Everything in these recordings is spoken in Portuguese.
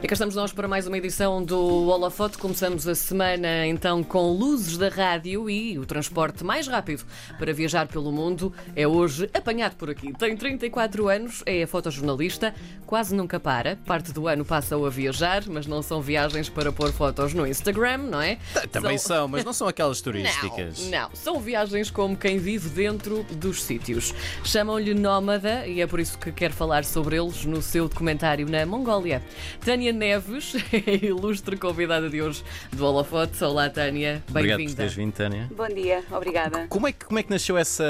E cá estamos nós para mais uma edição do Holofote. Começamos a semana então com luzes da rádio e o transporte mais rápido para viajar pelo mundo é hoje apanhado por aqui. Tem 34 anos, é fotojornalista, quase nunca para. Parte do ano passa-o a viajar, mas não são viagens para pôr fotos no Instagram, não é? Também são, mas não são aquelas turísticas. Não, não, são viagens como quem vive dentro dos sítios. Chamam-lhe nómada e é por isso que quer falar sobre eles no seu documentário na Mongólia. Tânia Neves é a ilustre convidada de hoje do Holofote. Olá, Tânia. Obrigado por Bem-vinda. teres vindo, Tânia. Bom dia, obrigada. Como é, que, como é que nasceu essa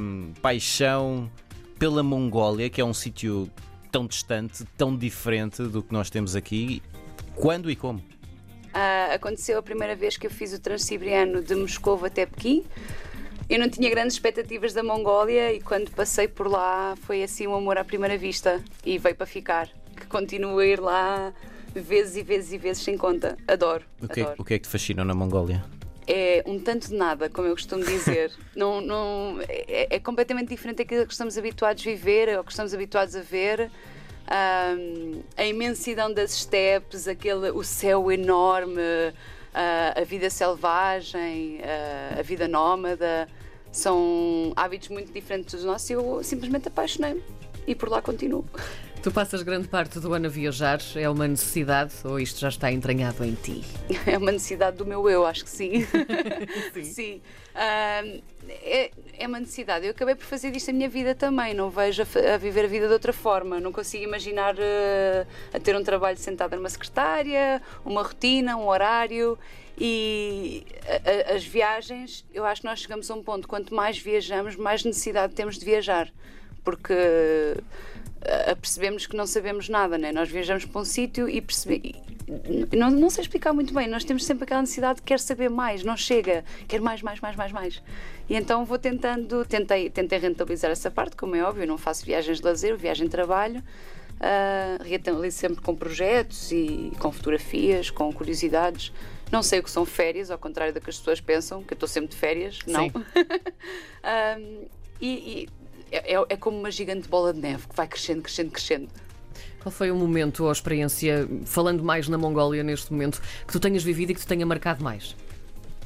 hum, paixão pela Mongólia, que é um sítio tão distante, tão diferente do que nós temos aqui? Quando e como? Ah, aconteceu a primeira vez que eu fiz o Transsiberiano de Moscou até Pequim. Eu não tinha grandes expectativas da Mongólia e quando passei por lá foi assim um amor à primeira vista e veio para ficar. Continuo a ir lá vezes e vezes e vezes sem conta. Adoro. O que, é, adoro. o que é que te fascina na Mongólia? é um tanto de nada, como eu costumo dizer. não, não, é, é completamente diferente daquilo que estamos habituados a viver ou que estamos habituados a ver. Ahm, a imensidão das steppes, aquele, o céu enorme, ah, a vida selvagem, ah, a vida nómada, são hábitos muito diferentes dos nossos e eu simplesmente apaixonei-me e por lá continuo. Tu passas grande parte do ano a viajar. É uma necessidade ou isto já está entranhado em ti? É uma necessidade do meu eu, acho que sim. Sim. sim. Ahm, é, é uma necessidade. Eu acabei por fazer disto a minha vida também. Não vejo a, a viver a vida de outra forma. Não consigo imaginar eh, a ter um trabalho sentada numa secretária, uma rotina, um horário. E a- a- as viagens, eu acho que nós chegamos a um ponto, quanto mais viajamos, mais necessidade temos de viajar. Porque a- percebemos que não sabemos nada, né? Nós viajamos para um sítio e percebemos. Não, não sei explicar muito bem, nós temos sempre aquela necessidade de quer saber mais, não chega, quer mais, mais, mais, mais, mais. E então vou tentando, tentei, tentei rentabilizar essa parte, como é óbvio, eu não faço viagens de lazer, viagem de trabalho. Uh, rentabilizo sempre com projetos e com fotografias, com curiosidades. Não sei o que são férias, ao contrário do que as pessoas pensam, que eu estou sempre de férias. Não. Um, e e é, é- é como uma gigante bola de neve que vai crescendo, crescendo, crescendo. Qual foi o momento ou a experiência, falando mais na Mongólia neste momento, que tu tenhas vivido e que te tenha marcado mais?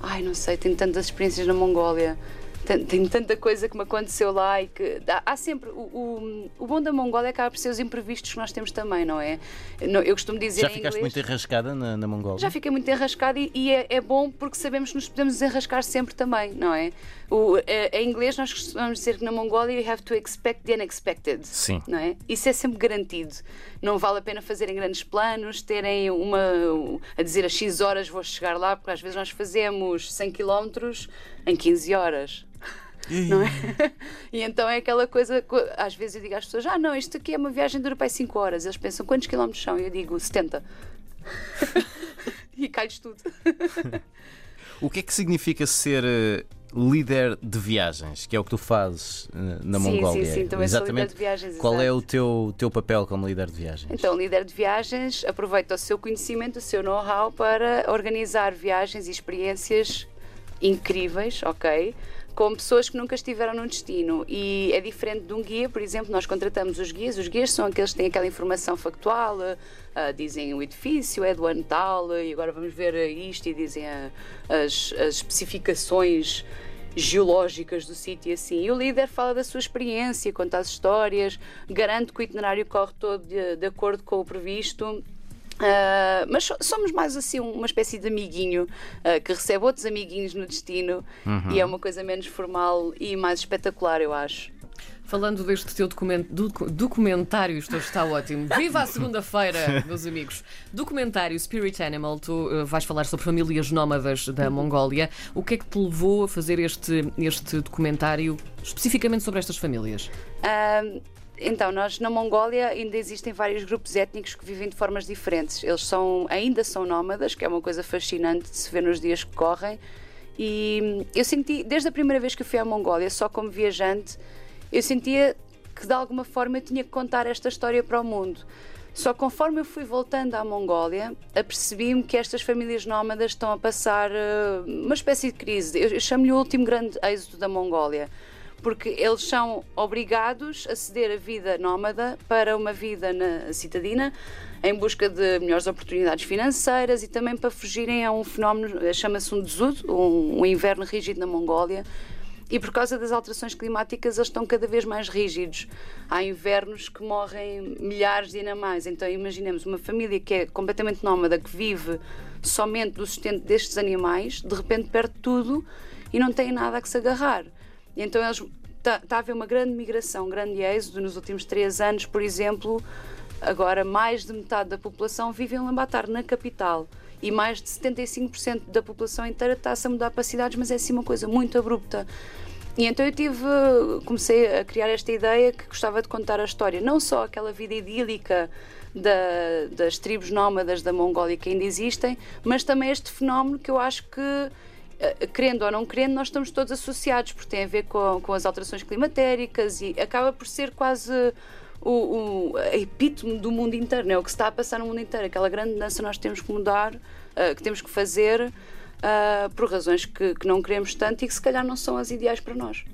Ai, não sei, tenho tantas experiências na Mongólia. Ten- Tenho tanta coisa que me aconteceu lá e que. Há, há sempre. O, o, o bom da Mongólia acaba por ser os imprevistos que nós temos também, não é? Não, Eu costumo dizer Já em ficaste inglês. muito enrascada na, na Mongólia? Já fiquei muito enrascada e, e é, é bom porque sabemos que nos podemos desenrascar sempre também, não é? O, em inglês nós costumamos dizer que na Mongólia you have to expect the unexpected. Sim. Não é? Isso é sempre garantido. Não vale a pena fazerem grandes planos, terem uma. a dizer a X horas vou chegar lá, porque às vezes nós fazemos 100 km em 15 horas. Não é? E então é aquela coisa, co- às vezes eu digo às pessoas: ah, não, isto aqui é uma viagem dura para 5 horas. Eles pensam quantos quilómetros são? Eu digo 70. e cai-lhes tudo. O que é que significa ser eh, líder de viagens, que é o que tu fazes eh, na Sim, Mongólia? sim, sim, também sou líder de viagens, Qual é exato. o teu, teu papel como líder de viagens? Então, líder de viagens aproveita o seu conhecimento, o seu know-how para organizar viagens e experiências incríveis, ok? Com pessoas que nunca estiveram num destino. E é diferente de um guia, por exemplo, nós contratamos os guias. Os guias são aqueles que têm aquela informação factual, ah, dizem o edifício é do ano tal, e agora vamos ver isto, e dizem as, as especificações geológicas do sítio e assim. E o líder fala da sua experiência, conta as histórias, garante que o itinerário corre todo de, de acordo com o previsto. Ah, mas so- somos mais assim uma espécie de amiguinho ah, que recebe outros amiguinhos no destino e é uma coisa menos formal e mais espetacular, eu acho. Falando deste teu document- docu- documentário, isto está ótimo. Viva a segunda-feira, meus amigos. Documentário Spirit Animal, tu eh, vais falar sobre famílias nómadas da Mongólia. O que é que te levou a fazer este, este documentário especificamente sobre estas famílias? Ahm, então, nós na Mongólia ainda existem vários grupos étnicos que vivem de formas diferentes. Eles são, ainda são nómadas, que é uma coisa fascinante de se ver nos dias que correm. E hum, eu senti, desde a primeira vez que fui à Mongólia, só como viajante, eu sentia que de alguma forma eu tinha que contar esta história para o mundo. Só conforme eu fui voltando à Mongólia, apercebi-me que estas famílias nómadas estão a passar eh, uma espécie de crise. Eu, chamo-lhe o último grande êxodo da Mongólia porque eles são obrigados a ceder a vida nómada para uma vida na citadina em busca de melhores oportunidades financeiras e também para fugirem a um fenómeno, eh, chama-se um desud, um, um inverno rígido na Mongólia, e por causa das alterações climáticas eles estão cada vez mais rígidos. Há invernos que morrem milhares de animais. Então imaginemos uma família que é completamente nómada, que vive somente do sustento destes animais, de repente perde tudo e não tem nada a que se agarrar. Então eles está tá a haver uma grande migração, um grande êxodo nos últimos três anos, por exemplo. Agora, mais de metade da população vive em Lambatar, na capital e mais de 75% da população inteira está-se a mudar para cidades, mas é assim uma coisa muito abrupta. E então eu tive, comecei a criar esta ideia que gostava de contar a história, não só aquela vida idílica da, das tribos nómadas da Mongólia que ainda existem, mas também este fenómeno que eu acho que, eh, querendo ou não querendo, nós estamos todos associados, porque tem a ver com, com as alterações climatéricas e acaba por ser quase o, o epítome do mundo inteiro, é o que está a passar no mundo inteiro, aquela grande mudança nós temos que mudar, uh, que temos que fazer uh, por razões que, que, não queremos tanto e que se calhar não são as ideais para nós.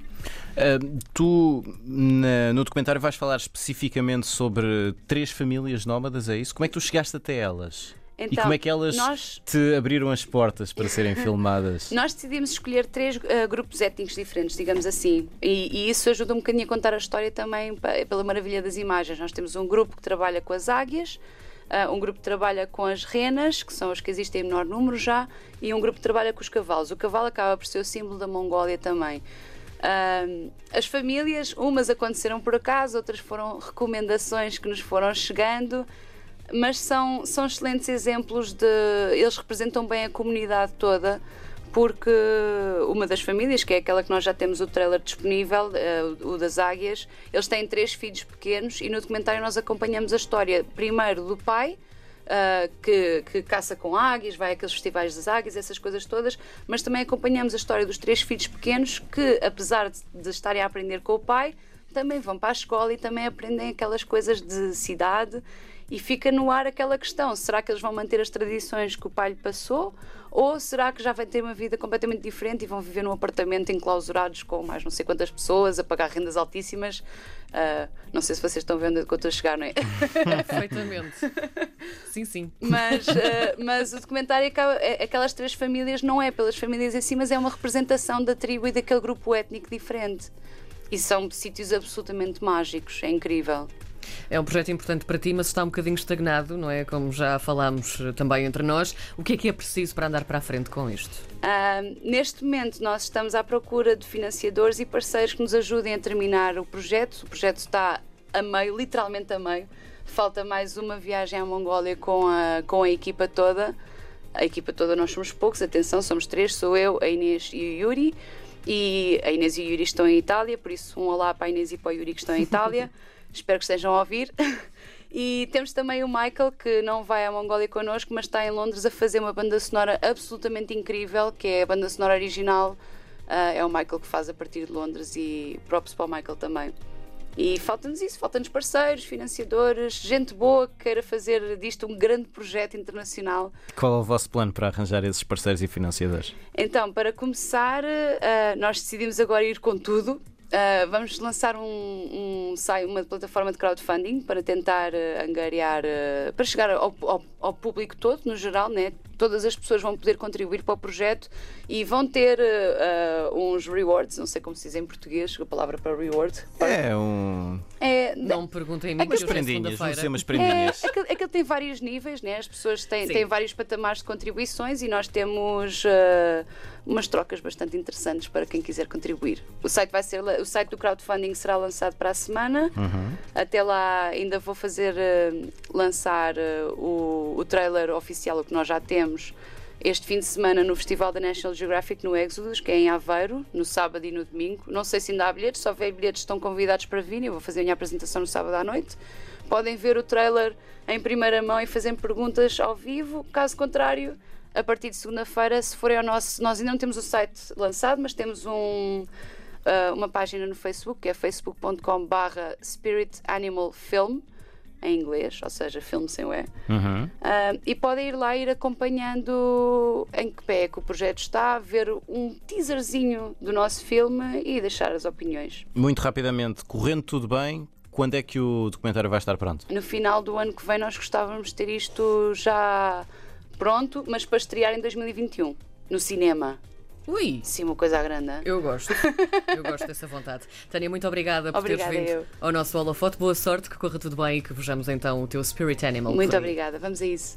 Uh, tu na, no documentário vais falar especificamente sobre três famílias nómadas, é isso? Como é que tu chegaste até elas? Então, e como é que elas nós... te abriram as portas para serem filmadas? nós decidimos escolher três uh, grupos étnicos diferentes, digamos assim, e, e, isso ajuda um bocadinho a contar a história também pela maravilha das imagens. Nós temos um grupo que trabalha com as águias, uh, um grupo que trabalha com as renas, que são as que existem em menor número já, e um grupo que trabalha com os cavalos. O cavalo acaba por ser o símbolo da Mongólia também. Uh, as famílias, umas aconteceram por acaso, outras foram recomendações que nos foram chegando mas são, são excelentes exemplos de. Eles representam bem a comunidade toda, porque uma das famílias, que é aquela que nós já temos o trailer disponível, uh, o das águias, eles têm três filhos pequenos e no documentário nós acompanhamos a história primeiro do pai. Uh, que, que, caça com águias, vai àqueles festivais das águias, essas coisas todas, mas também acompanhamos a história dos três filhos pequenos que, apesar de, de estarem a aprender com o pai, também vão para a escola e também aprendem aquelas coisas de cidade e fica no ar aquela questão: será que eles vão manter as tradições que o pai lhe passou? Ou será que já vai ter uma vida completamente diferente e vão viver num apartamento enclausurados com mais não sei quantas pessoas, a pagar rendas altíssimas? Uh, não sei se vocês estão vendo onde eu estou a chegar, não é? Perfeitamente. Sim, sim. Mas, uh, mas o documentário acaba, é, aquelas três famílias não é pelas famílias em si, mas é uma representação da tribo e daquele grupo étnico diferente. E são sítios absolutamente mágicos, é incrível. É um projeto importante para ti, mas está um bocadinho estagnado, não é? Como já falámos eh, também entre nós. O que é que é preciso para andar para a frente com isto? Uh, neste momento, nós estamos à procura de financiadores e parceiros que nos ajudem a terminar o projeto. O projeto está a meio, literalmente a meio. Falta mais uma viagem à Mongólia com a, com a equipa toda. A equipa toda, nós somos poucos, atenção, somos três: sou eu, a Inês e o Yuri. E a Inês e o Yuri estão em Itália, por isso um olá para a Inês e para o Yuri que estão em Itália. Espero que estejam a ouvir. E temos também o Michael, que não vai à Mongólia connosco, mas está em Londres a fazer uma banda sonora absolutamente incrível, que é a banda sonora original. Uh, é o Michael que faz a partir de Londres e props para o Michael também. E falta-nos isso, falta-nos parceiros, financiadores, gente boa que queira fazer disto um grande projeto internacional. Qual é o vosso plano para arranjar esses parceiros e financiadores? Então, para começar, uh, nós decidimos agora ir com tudo. Uh, vamos lançar um, um, uma plataforma de crowdfunding para tentar uh, angariar, uh, para chegar ao, ao, ao, público todo, no geral, né? Todas as pessoas vão poder contribuir para o projeto e vão ter uns rewards, não sei como se diz em português, a palavra para reward. É um. É, não me perguntem mim, umas prendinhas, não sei umas prendinhas. É, é, que, é que ele tem vários níveis, né? as pessoas têm, têm vários patamares de contribuições e nós temos umas trocas bastante interessantes para quem quiser contribuir. O site vai ser o site do crowdfunding será lançado para a semana. Uhum. Até lá ainda vou fazer uh, lançar uh, o, o trailer oficial o que nós já temos este fim de semana no Festival da National Geographic no Exodus, que é em Aveiro, no sábado e no domingo. Não sei se ainda há bilhetes, se houver bilhetes estão convidados para vir. Eu vou fazer a minha apresentação no sábado à noite. Podem ver o trailer em primeira mão e fazer perguntas ao vivo. Caso contrário, a partir de segunda-feira, se forem ao nosso. Nós ainda não temos o site lançado, mas temos um, uh, uma página no Facebook, que é facebook.com/spiritanimalfilm. em inglês, ou seja, filme sem o E. Uhum. Uh, e podem ir lá ir acompanhando em que pé é que o projeto está, ver um teaserzinho do nosso filme e deixar as opiniões. Muito rapidamente, correndo tudo bem, quando é que o documentário vai estar pronto? No final do ano que vem nós gostávamos de ter isto já pronto, mas para estrear em 2021, no cinema. Ui! Sim, uma coisa grande. Eu gosto. Eu gosto dessa vontade. Tânia, muito obrigada por obrigada teres vindo eu. ao nosso holofote. Boa sorte, que corra tudo bem e que vejamos então o teu Spirit Animal. Muito obrigada. Vamos a isso.